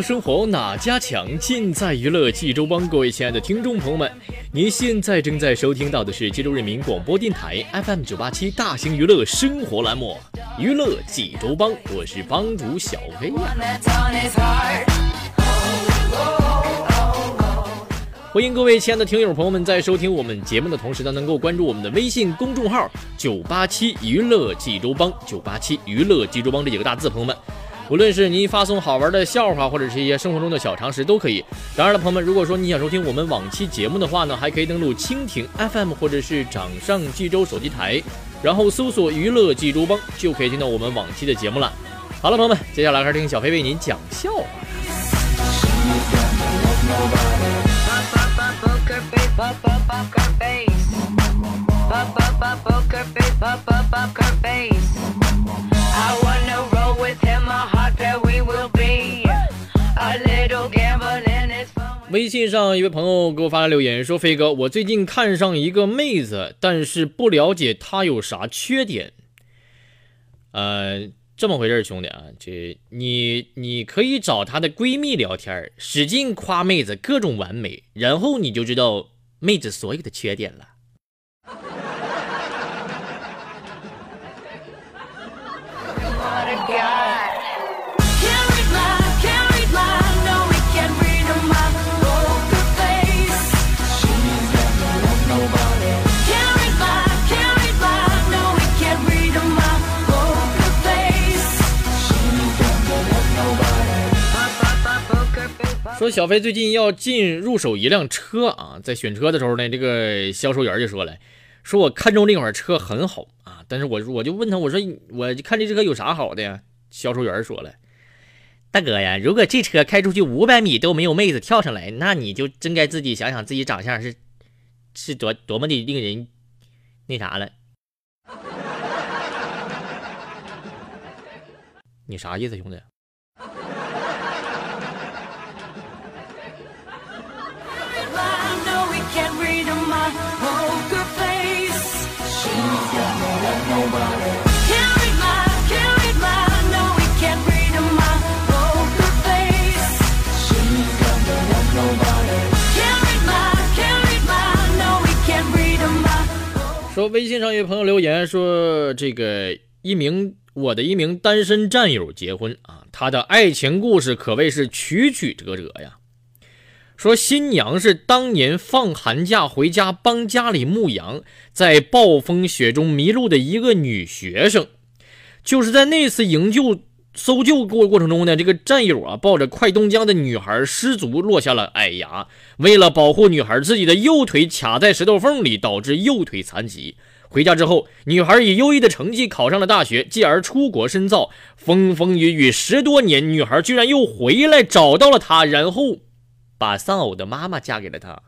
生活哪家强？尽在娱乐济州帮。各位亲爱的听众朋友们，您现在正在收听到的是济州人民广播电台 FM 九八七大型娱乐生活栏目《娱乐济州帮》，我是帮主小飞呀。欢迎各位亲爱的听友朋友们，在收听我们节目的同时呢，能够关注我们的微信公众号“九八七娱乐济州帮”，九八七娱乐济州帮这几个大字，朋友们。无论是您发送好玩的笑话，或者是一些生活中的小常识，都可以。当然了，朋友们，如果说你想收听我们往期节目的话呢，还可以登录蜻蜓 FM 或者是掌上济州手机台，然后搜索“娱乐济州帮”，就可以听到我们往期的节目了。好了，朋友们，接下来开始听小飞为您讲笑话。微信上一位朋友给我发来留言说：“飞哥，我最近看上一个妹子，但是不了解她有啥缺点。呃，这么回事兄弟啊，这你你可以找她的闺蜜聊天，使劲夸妹子各种完美，然后你就知道妹子所有的缺点了。”说小飞最近要进入手一辆车啊，在选车的时候呢，这个销售员就说了，说我看中这款车很好啊，但是我我就问他，我说我看这车有啥好的呀？销售员说了，大哥呀，如果这车开出去五百米都没有妹子跳上来，那你就真该自己想想自己长相是是多多么的令人那啥了。你啥意思，兄弟？说微信上有朋友留言说，这个一名我的一名单身战友结婚啊，他的爱情故事可谓是曲曲折折呀。说新娘是当年放寒假回家帮家里牧羊，在暴风雪中迷路的一个女学生，就是在那次营救搜救过过程中呢，这个战友啊抱着快冻僵的女孩失足落下了矮崖，为了保护女孩，自己的右腿卡在石头缝里，导致右腿残疾。回家之后，女孩以优异的成绩考上了大学，继而出国深造。风风雨雨十多年，女孩居然又回来找到了他，然后。把丧偶的妈妈嫁给了他。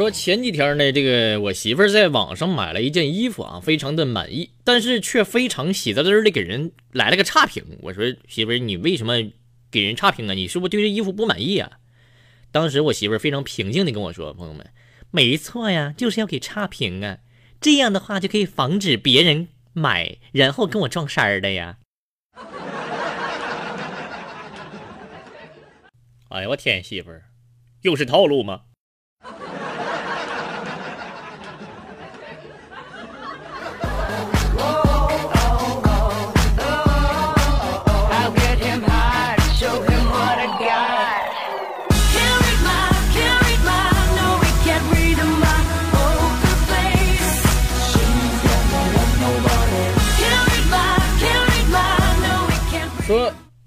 说前几天呢，这个我媳妇在网上买了一件衣服啊，非常的满意，但是却非常喜滋滋的给人来了个差评。我说媳妇，你为什么给人差评啊？你是不是对这衣服不满意啊？当时我媳妇非常平静的跟我说：“朋友们，没错呀，就是要给差评啊。这样的话就可以防止别人买，然后跟我撞衫的呀。哎呀，我天，媳妇儿，又是套路吗？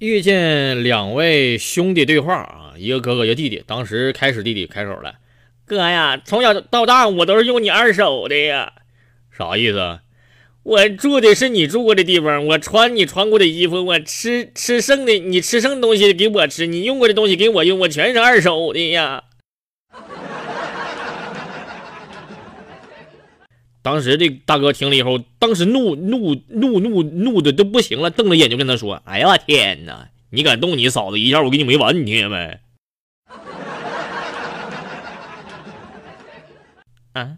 遇见两位兄弟对话啊，一个哥哥一个弟弟。当时开始弟弟开口了：“哥呀，从小到大我都是用你二手的呀。”啥意思？我住的是你住过的地方，我穿你穿过的衣服，我吃吃剩的，你吃剩的东西给我吃，你用过的东西给我用，我全是二手的呀。当时这大哥听了以后，当时怒怒怒怒怒的都不行了，瞪着眼睛跟他说：“哎呀，天哪！你敢动你嫂子一下，我跟你没完！你听见没？”啊！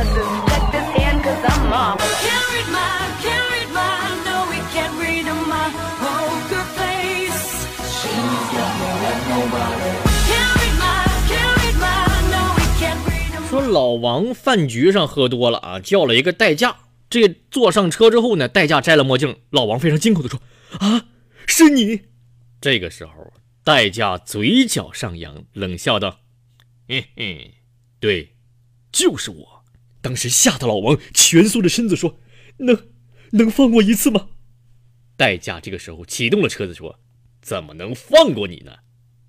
老王饭局上喝多了啊，叫了一个代驾。这坐上车之后呢，代驾摘了墨镜，老王非常惊恐的说：“啊，是你！”这个时候，代驾嘴角上扬，冷笑道：“嘿 嘿，对，就是我。”当时吓得老王蜷缩着身子说：“能能放过一次吗？”代驾这个时候启动了车子说：“怎么能放过你呢？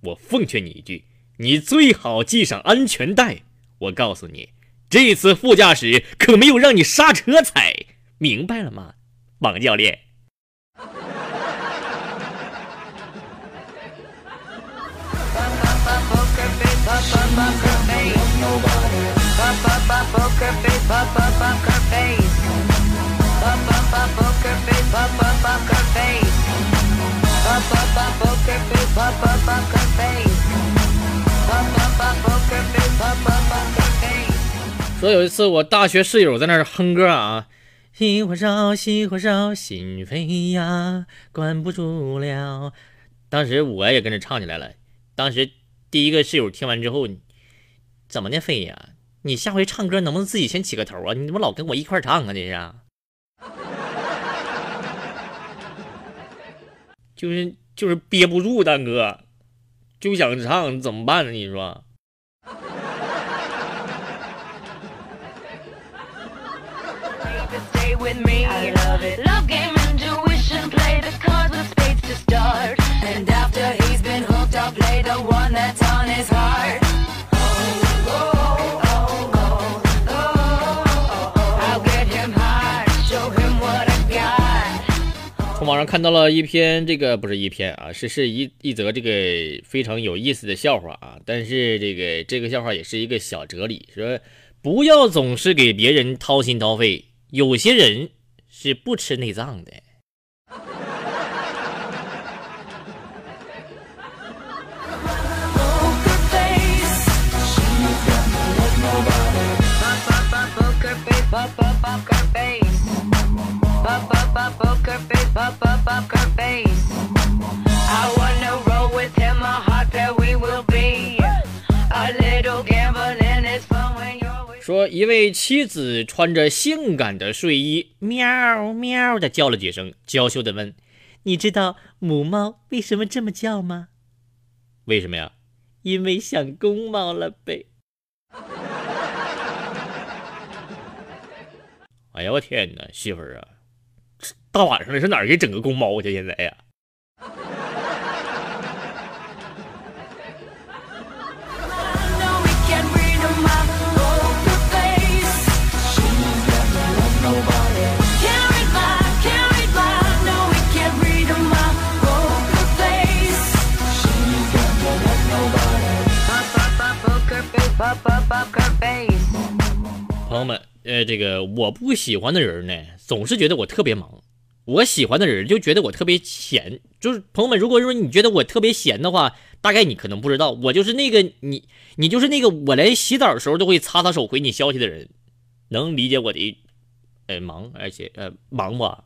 我奉劝你一句，你最好系上安全带。我告诉你，这次副驾驶可没有让你刹车踩，明白了吗，王教练？”说有一次我大学室友在那儿哼歌啊，心火烧，心火烧，心扉呀，关不住了。当时我也跟着唱起来了。当时第一个室友听完之后，怎么的飞呀？你下回唱歌能不能自己先起个头啊？你怎么老跟我一块唱啊？这是，就是就是憋不住，大哥，就想唱，怎么办呢？你说？看到了一篇，这个不是一篇啊，是是一一则这个非常有意思的笑话啊。但是这个这个笑话也是一个小哲理，说不要总是给别人掏心掏肺，有些人是不吃内脏的。说一位妻子穿着性感的睡衣，喵喵的叫了几声，娇羞的问：“你知道母猫为什么这么叫吗？为什么呀？因为想公猫了呗。哎呀，我天哪，媳妇儿啊，大晚上的上哪儿给整个公猫去？现在呀。朋友们，呃，这个我不喜欢的人呢，总是觉得我特别忙；我喜欢的人就觉得我特别闲。就是朋友们，如果说你觉得我特别闲的话，大概你可能不知道，我就是那个你，你就是那个我连洗澡的时候都会擦擦手回你消息的人，能理解我的呃忙，而且呃忙吧。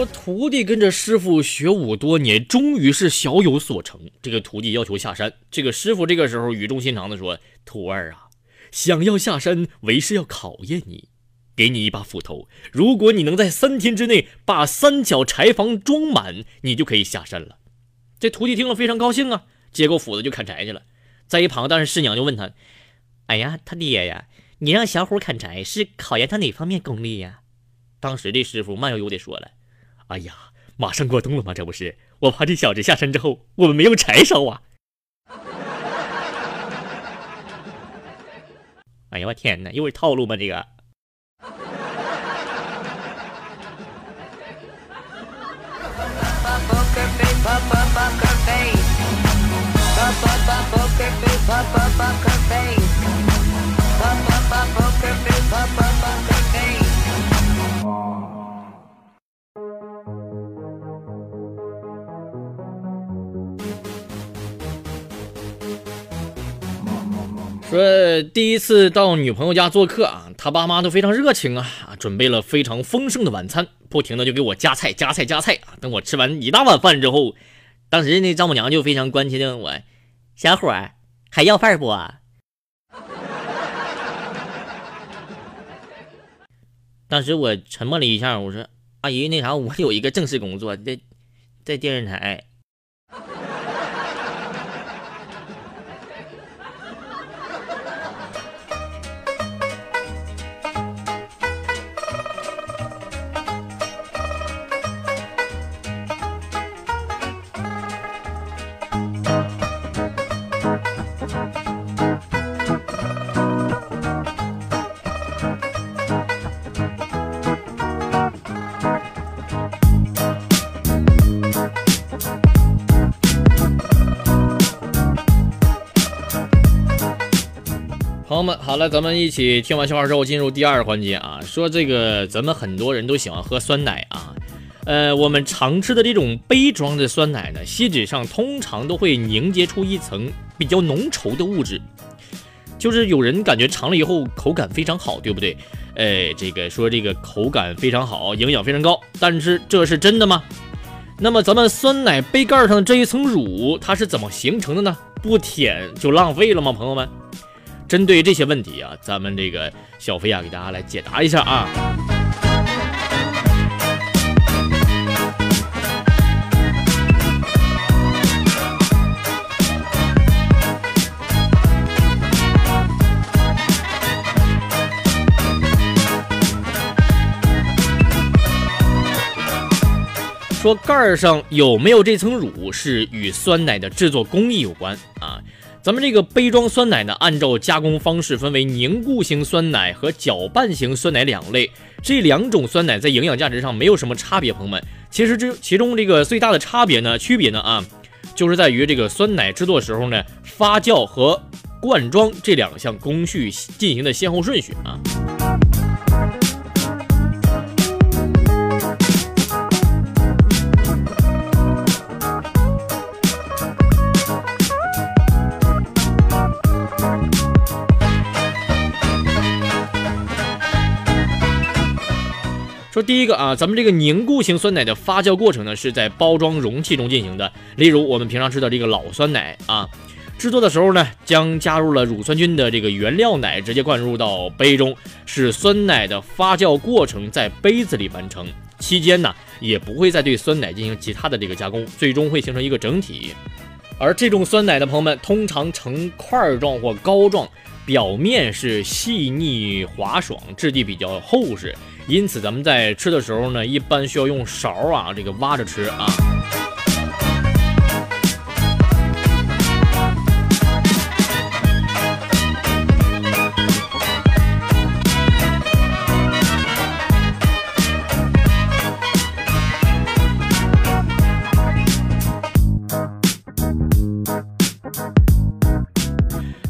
说徒弟跟着师傅学武多年，终于是小有所成。这个徒弟要求下山，这个师傅这个时候语重心长的说：“徒儿啊，想要下山，为师要考验你，给你一把斧头。如果你能在三天之内把三角柴房装满，你就可以下山了。”这徒弟听了非常高兴啊，接过斧子就砍柴去了。在一旁，但是师娘就问他：“哎呀，他爹呀，你让小虎砍柴是考验他哪方面功力呀？”当时这师傅慢悠悠的说了。哎呀，马上过冬了吗？这不是，我怕这小子下山之后，我们没有柴烧啊！哎呀，我天哪，又是套路吗？这个。说第一次到女朋友家做客啊，他爸妈都非常热情啊，准备了非常丰盛的晚餐，不停的就给我夹菜夹菜夹菜啊。等我吃完一大碗饭之后，当时那丈母娘就非常关切的问我：“小伙还要饭不？” 当时我沉默了一下，我说：“阿姨，那啥，我有一个正式工作，在在电视台。”友们，好了，咱们一起听完笑话之后，进入第二环节啊。说这个，咱们很多人都喜欢喝酸奶啊。呃，我们常吃的这种杯装的酸奶呢，锡纸上通常都会凝结出一层比较浓稠的物质，就是有人感觉尝了以后口感非常好，对不对？哎，这个说这个口感非常好，营养非常高，但是这是真的吗？那么咱们酸奶杯盖上这一层乳，它是怎么形成的呢？不舔就浪费了吗？朋友们？针对这些问题啊，咱们这个小飞啊，给大家来解答一下啊。说盖儿上有没有这层乳，是与酸奶的制作工艺有关。咱们这个杯装酸奶呢，按照加工方式分为凝固型酸奶和搅拌型酸奶两类。这两种酸奶在营养价值上没有什么差别，朋友们。其实这其中这个最大的差别呢，区别呢啊，就是在于这个酸奶制作时候呢，发酵和灌装这两项工序进行的先后顺序啊。第一个啊，咱们这个凝固型酸奶的发酵过程呢，是在包装容器中进行的。例如我们平常吃的这个老酸奶啊，制作的时候呢，将加入了乳酸菌的这个原料奶直接灌入到杯中，使酸奶的发酵过程在杯子里完成。期间呢，也不会再对酸奶进行其他的这个加工，最终会形成一个整体。而这种酸奶的朋友们，通常呈块状或膏状，表面是细腻滑爽，质地比较厚实。因此，咱们在吃的时候呢，一般需要用勺啊，这个挖着吃啊。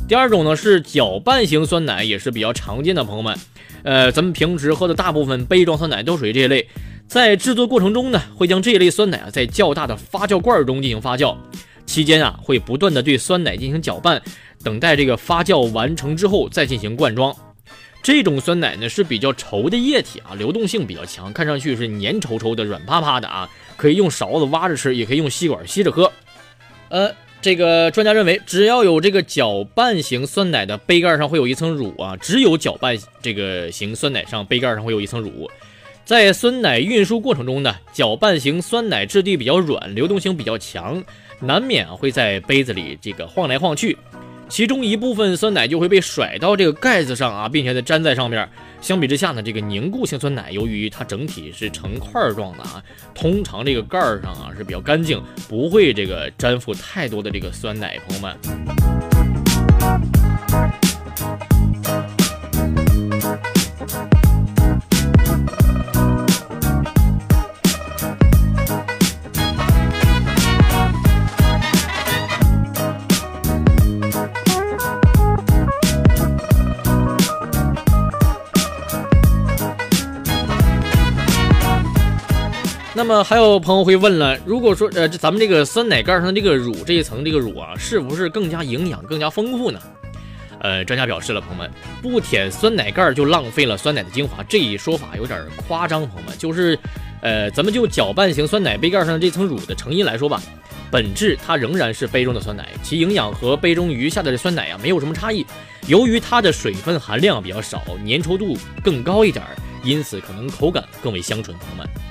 第二种呢是搅拌型酸奶，也是比较常见的，朋友们。呃，咱们平时喝的大部分杯装酸奶都属于这一类，在制作过程中呢，会将这一类酸奶啊在较大的发酵罐中进行发酵，期间啊会不断的对酸奶进行搅拌，等待这个发酵完成之后再进行灌装。这种酸奶呢是比较稠的液体啊，流动性比较强，看上去是黏稠稠的、软趴趴的啊，可以用勺子挖着吃，也可以用吸管吸着喝。呃。这个专家认为，只要有这个搅拌型酸奶的杯盖上会有一层乳啊，只有搅拌这个型酸奶上杯盖上会有一层乳。在酸奶运输过程中呢，搅拌型酸奶质地比较软，流动性比较强，难免会在杯子里这个晃来晃去。其中一部分酸奶就会被甩到这个盖子上啊，并且再粘在上面。相比之下呢，这个凝固性酸奶由于它整体是成块状的啊，通常这个盖儿上啊是比较干净，不会这个粘附太多的这个酸奶。朋友们。那么还有朋友会问了，如果说呃，这咱们这个酸奶盖上这个乳这一层这个乳啊，是不是更加营养、更加丰富呢？呃，专家表示了，朋友们，不舔酸奶盖就浪费了酸奶的精华，这一说法有点夸张。朋友们，就是，呃，咱们就搅拌型酸奶杯盖上的这层乳的成因来说吧，本质它仍然是杯中的酸奶，其营养和杯中余下的酸奶啊没有什么差异。由于它的水分含量比较少，粘稠度更高一点，因此可能口感更为香醇。朋友们。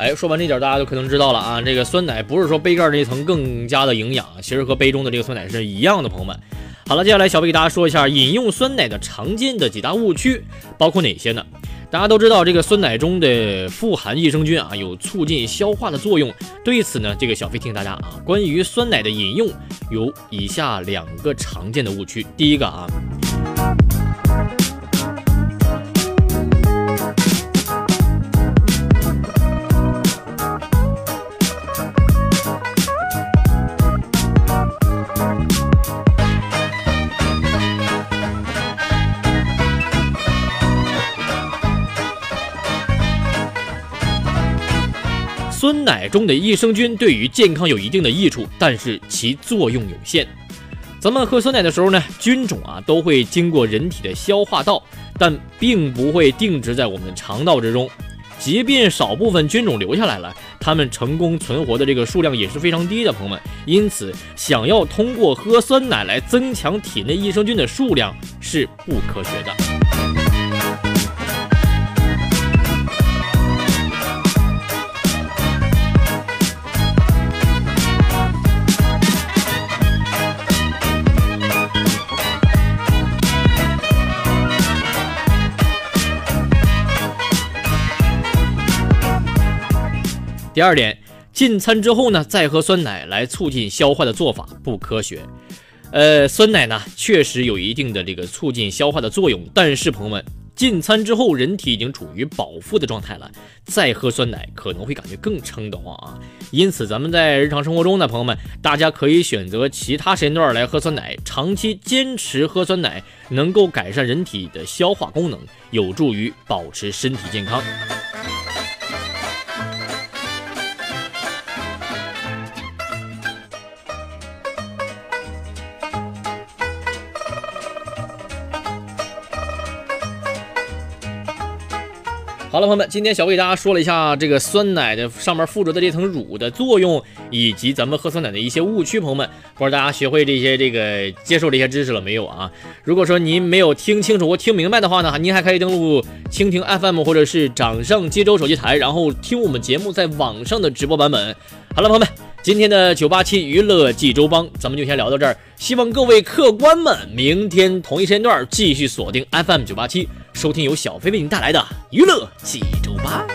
哎，说完这点，大家都可能知道了啊。这个酸奶不是说杯盖这一层更加的营养，其实和杯中的这个酸奶是一样的，朋友们。好了，接下来小贝给大家说一下饮用酸奶的常见的几大误区，包括哪些呢？大家都知道这个酸奶中的富含益生菌啊，有促进消化的作用。对此呢，这个小飞提醒大家啊，关于酸奶的饮用有以下两个常见的误区。第一个啊。中的益生菌对于健康有一定的益处，但是其作用有限。咱们喝酸奶的时候呢，菌种啊都会经过人体的消化道，但并不会定植在我们的肠道之中。即便少部分菌种留下来了，它们成功存活的这个数量也是非常低的，朋友们。因此，想要通过喝酸奶来增强体内益生菌的数量是不科学的。第二点，进餐之后呢，再喝酸奶来促进消化的做法不科学。呃，酸奶呢确实有一定的这个促进消化的作用，但是朋友们，进餐之后人体已经处于饱腹的状态了，再喝酸奶可能会感觉更撑得慌啊。因此，咱们在日常生活中呢，朋友们，大家可以选择其他时间段来喝酸奶，长期坚持喝酸奶，能够改善人体的消化功能，有助于保持身体健康。好了，朋友们，今天小魏给大家说了一下这个酸奶的上面附着的这层乳的作用，以及咱们喝酸奶的一些误区。朋友们，不知道大家学会这些这个接受这些知识了没有啊？如果说您没有听清楚或听明白的话呢，您还可以登录蜻蜓 FM 或者是掌上接州手机台，然后听我们节目在网上的直播版本。好了，朋友们，今天的九八七娱乐济州帮咱们就先聊到这儿，希望各位客官们明天同一时间段继续锁定 FM 九八七。收听由小飞为您带来的娱乐济州吧。